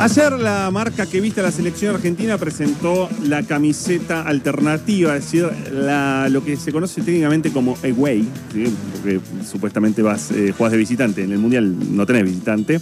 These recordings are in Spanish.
Ayer la marca que viste a la selección argentina presentó la camiseta alternativa, es decir, lo que se conoce técnicamente como away, porque supuestamente vas, eh, jugás de visitante, en el Mundial no tenés visitante,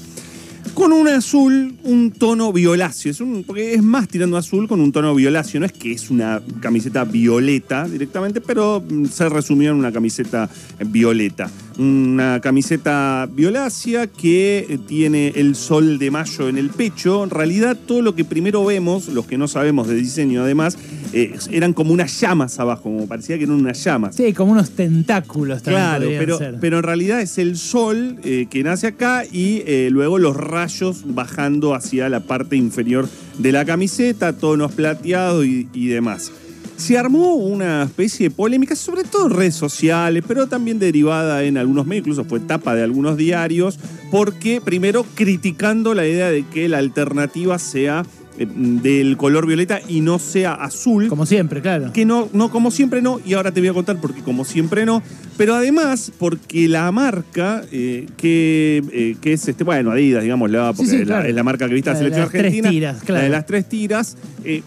con un azul, un tono violáceo, es un- porque es más tirando azul con un tono violáceo, no es que es una camiseta violeta directamente, pero se resumió en una camiseta violeta. Una camiseta violácea que tiene el sol de mayo en el pecho. En realidad, todo lo que primero vemos, los que no sabemos de diseño además, eh, eran como unas llamas abajo, como parecía que eran unas llamas. Sí, como unos tentáculos también Claro, pero, ser. pero en realidad es el sol eh, que nace acá y eh, luego los rayos bajando hacia la parte inferior de la camiseta, tonos plateados y, y demás. Se armó una especie de polémica, sobre todo en redes sociales, pero también derivada en algunos medios, incluso fue tapa de algunos diarios, porque primero criticando la idea de que la alternativa sea eh, del color violeta y no sea azul. Como siempre, claro. Que no, no, como siempre no, y ahora te voy a contar porque como siempre no, pero además porque la marca eh, que, eh, que es este, bueno, Adidas, porque sí, es, la, claro. es la marca que viste la selección argentina. tiras, claro. La de las tres tiras, eh,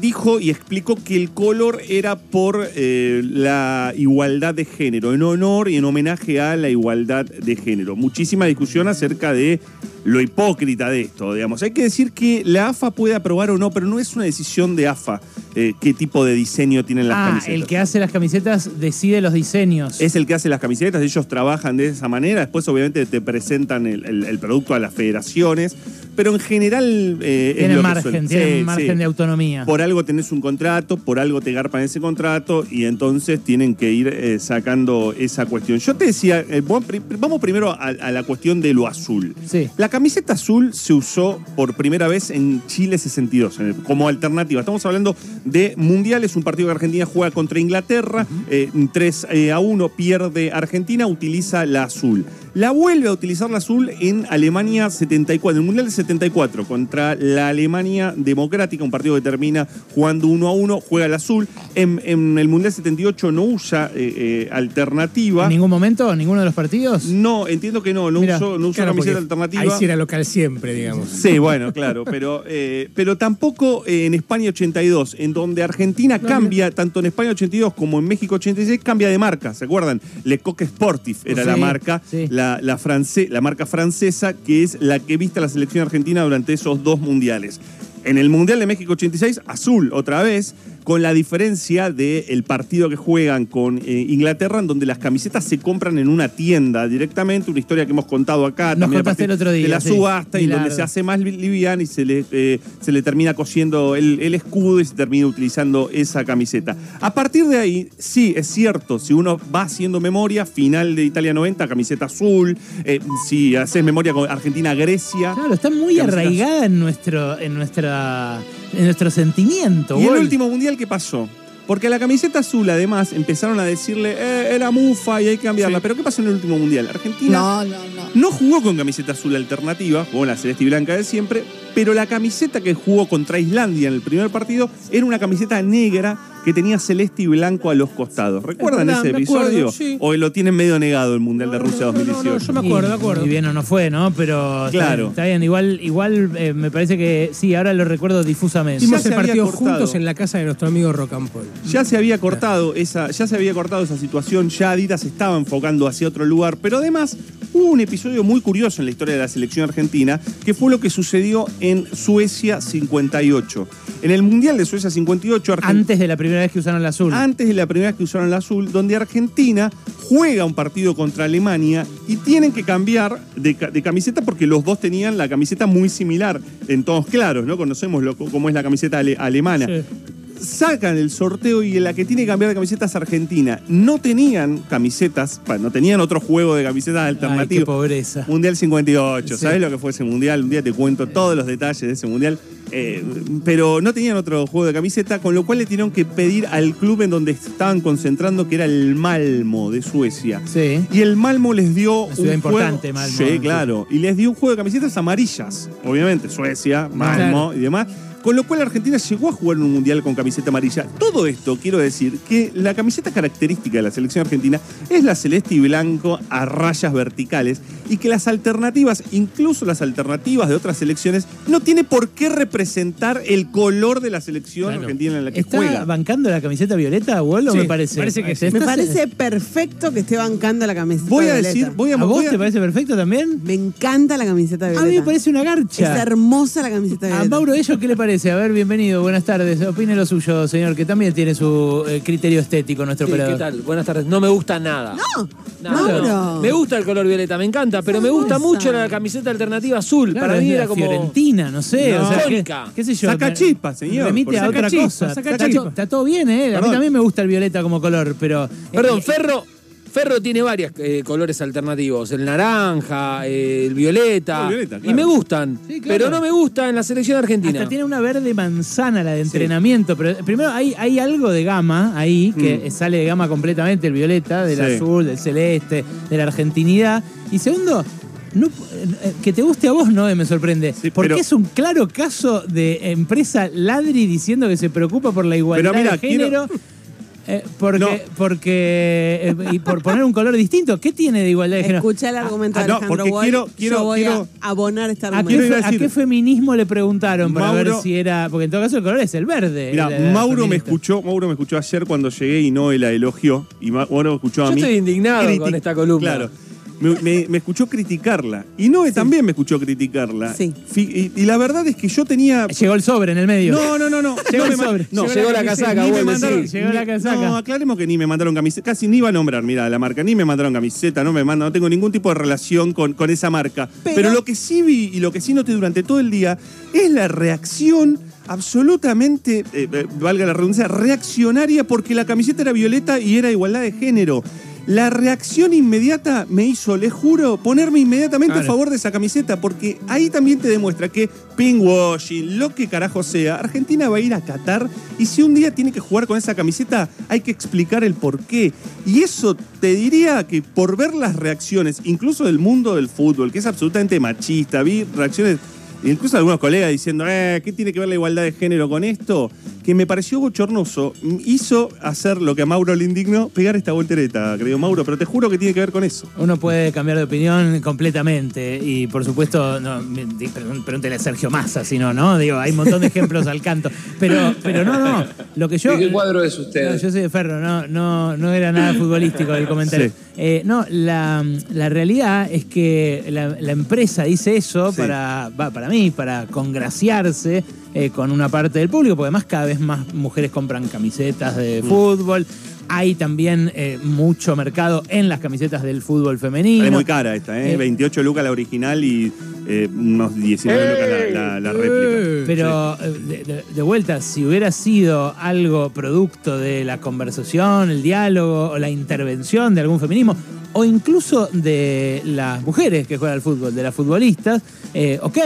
dijo y explicó que el color era por la igualdad de género, en honor y en homenaje a la igualdad de género. Muchísima discusión acerca de lo hipócrita de esto, digamos. Hay que decir que la AFA puede aprobar o no, pero no es una decisión de AFA eh, qué tipo de diseño tienen las ah, camisetas. el que hace las camisetas decide los diseños. Es el que hace las camisetas, ellos trabajan de esa manera, después obviamente te presentan el, el- el producto a las federaciones, pero en general eh, es tienen lo que margen, suele- tienen Sí, margen sí. de autonomía. Por algo tenés un contrato, por algo te garpan ese contrato y entonces tienen que ir eh, sacando esa cuestión. Yo te decía, eh, vamos primero a, a la cuestión de lo azul. Sí. La camiseta azul se usó por primera vez en Chile 62 en el- como alternativa. Estamos hablando de mundiales, un partido que Argentina juega contra Inglaterra, eh, 3 eh, a 1 pierde Argentina, utiliza la azul. La vuelve a utilizar la azul en Alemania 74, en el Mundial de 74, contra la Alemania Democrática, un partido que termina jugando 1 a 1, juega el azul. En, en el Mundial 78 no usa eh, eh, alternativa. ¿En ningún momento? ¿En ninguno de los partidos? No, entiendo que no, no usó, no usó Claro, camiseta alternativa. Ahí sí era local siempre, digamos. Sí, bueno, claro, pero, eh, pero tampoco en España 82, en donde Argentina cambia, tanto en España 82 como en México 86, cambia de marca, ¿se acuerdan? Le Coq Sportif era Sí, la marca, sí. la, la, la marca francesa, que es la que viste a la selección argentina durante esos dos mundiales. En el Mundial de México 86, azul otra vez, con la diferencia del partido que juegan con eh, Inglaterra, en donde las camisetas se compran en una tienda directamente, una historia que hemos contado acá. Nos contaste el otro día, De la sí. subasta, y donde se hace más li- liviana y se le, eh, se le termina cosiendo el, el escudo y se termina utilizando esa camiseta. A partir de ahí, sí, es cierto, si uno va haciendo memoria, final de Italia 90, camiseta azul, eh, si haces memoria con Argentina-Grecia. Claro, está muy Camisetas. arraigada en nuestro, en nuestra, en nuestro sentimiento. ¿Y el Gol. último mundial qué pasó? Porque a la camiseta azul, además, empezaron a decirle, eh, era mufa y hay que cambiarla. Pero ¿qué pasó en el último mundial? Argentina No, no, no. no jugó con camiseta azul alternativa, jugó la celeste y blanca de siempre, pero la camiseta que jugó contra Islandia en el primer partido era una camiseta negra que tenía celeste y blanco a los costados. ¿Recuerdan Es verdad, ese me acuerdo, episodio? sí. ¿O lo tienen medio negado el Mundial de Rusia no, no, no, 2018? yo me acuerdo, me acuerdo. Y bien o no fue, ¿no? Pero está Claro. Está bien, igual, igual eh, me parece que sí, ahora lo recuerdo difusamente. Ya Hicimos se el había partido cortado. juntos en la casa de nuestro amigo Rocampol. Ya se había cortado esa, ya se había cortado esa situación, ya Adidas se estaba enfocando hacia otro lugar, pero además hubo un episodio muy curioso en la historia de la selección argentina, que fue lo que sucedió en Suecia 58. En el Mundial de Suecia 58, Argentina Antes de la primera vez que usaron el azul. antes de la primera vez que usaron el azul, donde Argentina juega un partido contra Alemania y tienen que cambiar de, ca- de camiseta porque los dos tenían la camiseta muy similar en tonos claros, ¿no? Conocemos lo- cómo es la camiseta ale- alemana. Sí. Sacan el sorteo y la que tiene que cambiar de camiseta es Argentina. No tenían camisetas, no tenían otro juego de camisetas Ay, qué alternativas. pobreza. Mundial 58, Sí. ¿sabes lo que fue ese mundial? Un día te cuento todos los detalles de ese mundial. Eh, pero no tenían otro juego de camiseta, con lo cual le tuvieron que pedir al club en donde estaban concentrando, que era el Malmo de Suecia. Sí. Y el Malmo les dio Una ciudad un importante, juego, Malmö, Sí, sí. claro. Y les dio un juego de camisetas amarillas. Obviamente, Suecia, Malmo y demás. Con lo cual Argentina llegó a jugar un mundial con camiseta amarilla. Todo esto, quiero decir, que la camiseta característica de la selección argentina es la celeste y blanco a rayas verticales. Y que las alternativas, incluso las alternativas de otras selecciones, no tiene por qué representar el color de la selección Claro. argentina en la que ¿Está juega. bancando la camiseta violeta, Wall, o Sí, me parece? parece que sí. ¿Estás- Me parece perfecto que esté bancando la camiseta Voy a violeta. decir, voy a, ¿A vos voy a- te parece perfecto también? Me encanta la camiseta A violeta. mí me parece una Es garcha. hermosa la camiseta A violeta. Mauro Ello, ¿qué le parece? A ver, bienvenido, buenas tardes. Opine lo suyo, señor, que también tiene su eh, criterio estético, nuestro Sí, ¿Qué tal? Buenas tardes. No me gusta nada. No, Nada, Mauro. no. Me gusta el color violeta, me encanta, pero me gusta mucho la camiseta alternativa azul. Claro, Para mí era como. Fiorentina, no sé. No. o sea, ¿qué, Tónica. qué sé yo? Saca me- chispas, señor, Remite a otra cosa. saca está, todo bien, ¿eh? A mí también me gusta el violeta como color, pero. Perdón, eh, Ferro. Ferro tiene varios colores alternativos, el naranja, eh, el violeta, El violeta, y claro. me gustan, Sí, claro. pero no me gusta en la selección argentina. Hasta tiene una verde manzana la de entrenamiento, pero primero hay, hay algo de gama ahí, que sale de gama completamente, el violeta, del Mm. Sí. azul, del celeste, de la argentinidad. Y segundo, no, eh, que te guste a vos no me sorprende, Sí, porque pero- es un claro caso de empresa ladri diciendo que se preocupa por la igualdad Pero mira, de género. eh, porque, No. porque eh, y por poner un color distinto, ¿qué tiene de igualdad de género? Escucha el argumento ah, de no, Alejandro porque Wall. quiero- quiero- Yo voy quiero- a abonar este ¿A qué, argumento. A fe- a qué feminismo le preguntaron para ver Mauro- si era.? Porque en todo caso el color es el verde. Mira, Mauro me escuchó, Mauro me escuchó ayer cuando llegué y no la elogió. Y Ma- Mauro me escuchó a Yo mí. estoy indignado criti- con esta columna. Claro. Me, me- me escuchó criticarla. Y Noé también me escuchó criticarla. Sí. Y, y la verdad es que yo tenía. Llegó el sobre en el medio. No, no, no, no. Llegó no el sobre. No, Llegó la casaca, ni vos me decís. mandaron- Llegó la casaca. No, aclaremos que ni me mandaron camiseta. Casi ni iba a nombrar, mira, la marca. Ni me mandaron camiseta, no me mandan, no tengo ningún tipo de relación con, con esa marca. Pero, Pero- lo que sí vi y lo que sí noté durante todo el día es la reacción absolutamente, eh, eh, valga la redundancia, reaccionaria porque la camiseta era violeta y era igualdad de género. La reacción inmediata me hizo, les juro, ponerme inmediatamente a favor de esa camiseta, porque ahí también te demuestra que pinkwashing, lo que carajo sea, Argentina va a ir a Qatar y si un día tiene que jugar con esa camiseta, hay que explicar el por qué. Y eso te diría que por ver las reacciones, incluso del mundo del fútbol, que es absolutamente machista, vi reacciones incluso algunos colegas diciendo, eh, ¿qué tiene que ver la igualdad de género con esto? Que me pareció bochornoso, hizo hacer lo que a Mauro le indignó, pegar esta voltereta, querido Mauro, pero te juro que tiene que ver con eso. Uno puede cambiar de opinión completamente y por supuesto, no, pregúntele a Sergio Massa, si no, ¿no? Digo, hay un montón de ejemplos al canto. Pero, pero no, no, lo que yo... ¿De qué cuadro es usted? No, yo soy de Ferro, no, no, no era nada futbolístico el comentario. Sí. Eh, no, la, la realidad es que la, la empresa dice eso Sí. para, va, para mí, para congraciarse eh, con una parte del público, porque además cada vez más mujeres compran camisetas de Mm. fútbol. Hay también eh, mucho mercado en las camisetas del fútbol femenino. Es muy cara esta, ¿eh? Eh. 28 lucas la original y eh, unos 19 lucas la, la- la réplica. Pero eh, de vuelta, si hubiera sido algo producto de la conversación, el diálogo o la intervención de algún feminismo, o incluso de las mujeres que juegan al fútbol, de las futbolistas, eh, ok.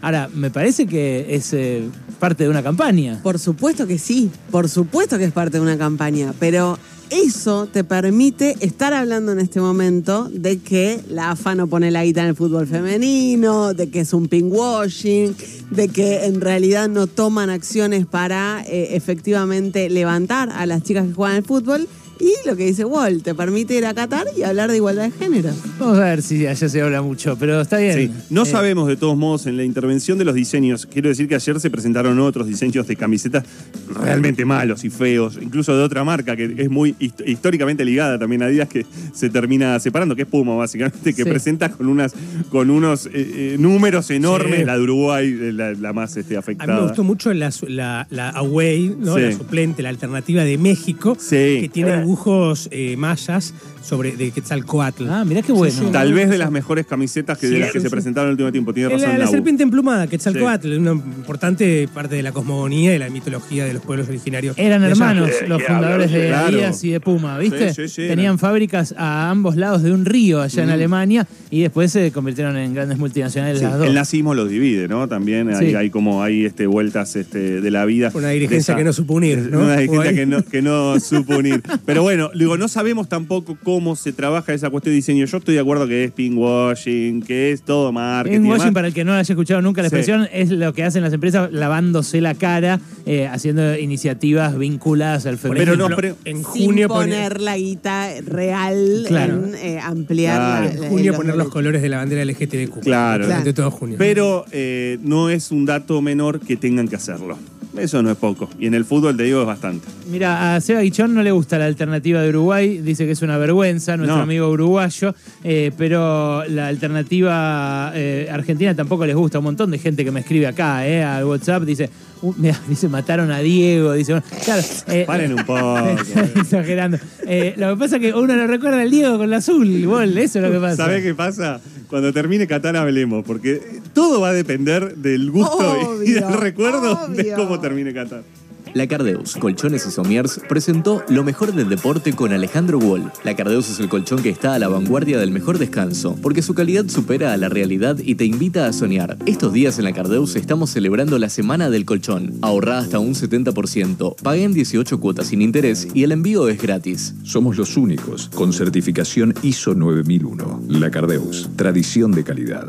Ahora, me parece que es eh, parte de una campaña. Por supuesto que sí, por supuesto que es parte de una campaña, pero eso te permite estar hablando en este momento de que la AFA no pone la guita en el fútbol femenino, de que es un pinkwashing, de que en realidad no toman acciones para eh, efectivamente levantar a las chicas que juegan al fútbol. Y lo que dice Wall, te permite ir a Qatar y hablar de igualdad de género. Vamos a ver si allá se habla mucho, pero está bien. Sí, no Eh, sabemos de todos modos en la intervención de los diseños. Quiero decir que ayer se presentaron otros diseños de camisetas realmente malos y feos, incluso de otra marca que es muy hist- históricamente ligada también a Adidas que se termina separando, que es Puma básicamente, que Sí. presenta con unas con unos eh, eh, números enormes, Sí. la de Uruguay, la, la más este, A afectada. mí me gustó mucho la, la, la away, ¿no? Sí. la suplente, la alternativa de México, Sí. que tiene dibujos eh, mayas sobre de Quetzalcoatl. Ah, mirá qué bueno. Sí, sí. Tal vez de las mejores camisetas que de las que se presentaron en el último tiempo. Tiene razón La, serpiente emplumada, Quetzalcoatl, una importante parte de la cosmogonía y la mitología de los pueblos originarios. Eran hermanos los fundadores de Claro. Adidas y de Puma, ¿viste? Sí, sí, sí, Tenían eran. fábricas a ambos lados de un río allá en Alemania y después se convirtieron en grandes multinacionales Sí, las dos. el nazismo los divide, ¿no? También hay, Sí. hay como hay este, vueltas este, de la vida. Una dirigencia esa- que no supo unir, ¿no? Una dirigencia que no, que no supo unir. Pero Pero bueno, digo, no sabemos tampoco cómo se trabaja esa cuestión de diseño. Yo estoy de acuerdo que es pinkwashing, que es todo marketing. demás. para el que no haya escuchado nunca la Sí. expresión, es lo que hacen las empresas lavándose la cara, eh, haciendo iniciativas vinculadas al feminismo. Pero no, pero- en Sin junio poner poner, la guita real Claro. en eh, ampliar Claro. la- en junio los poner los colores de la bandera LGTBQ. Claro. Durante todo junio. Pero eh, no es un dato menor que tengan que hacerlo. Eso no es poco. Y en el fútbol, te digo, es bastante. Mira, a Seba Guichón no le gusta la alternativa de Uruguay, dice que es una vergüenza, nuestro No. amigo uruguayo, eh, pero la alternativa eh, argentina tampoco les gusta. Un montón de gente que me escribe acá, eh, al WhatsApp, dice, uh, mira, dice, mataron a Diego, dice, bueno, claro. eh, Paren un poco. Exagerando. Lo que pasa es que uno lo recuerda al Diego con la azul, gol, eso es lo que pasa. ¿Sabés qué pasa? Cuando termine Qatar hablemos, porque todo va a depender del gusto y del Obvio, recuerdo de cómo termine Qatar. La Cardeus, Colchones y Somiers presentó Lo mejor del deporte con Alejandro Wall. La Cardeus es el colchón que está a la vanguardia del mejor descanso, porque su calidad supera a la realidad y te invita a soñar. Estos días en la Cardeus estamos celebrando la Semana del Colchón. Ahorrá hasta un 70%, pagué en 18 cuotas sin interés y el envío es gratis. Somos los únicos con certificación ISO 9001. La Cardeus, tradición de calidad.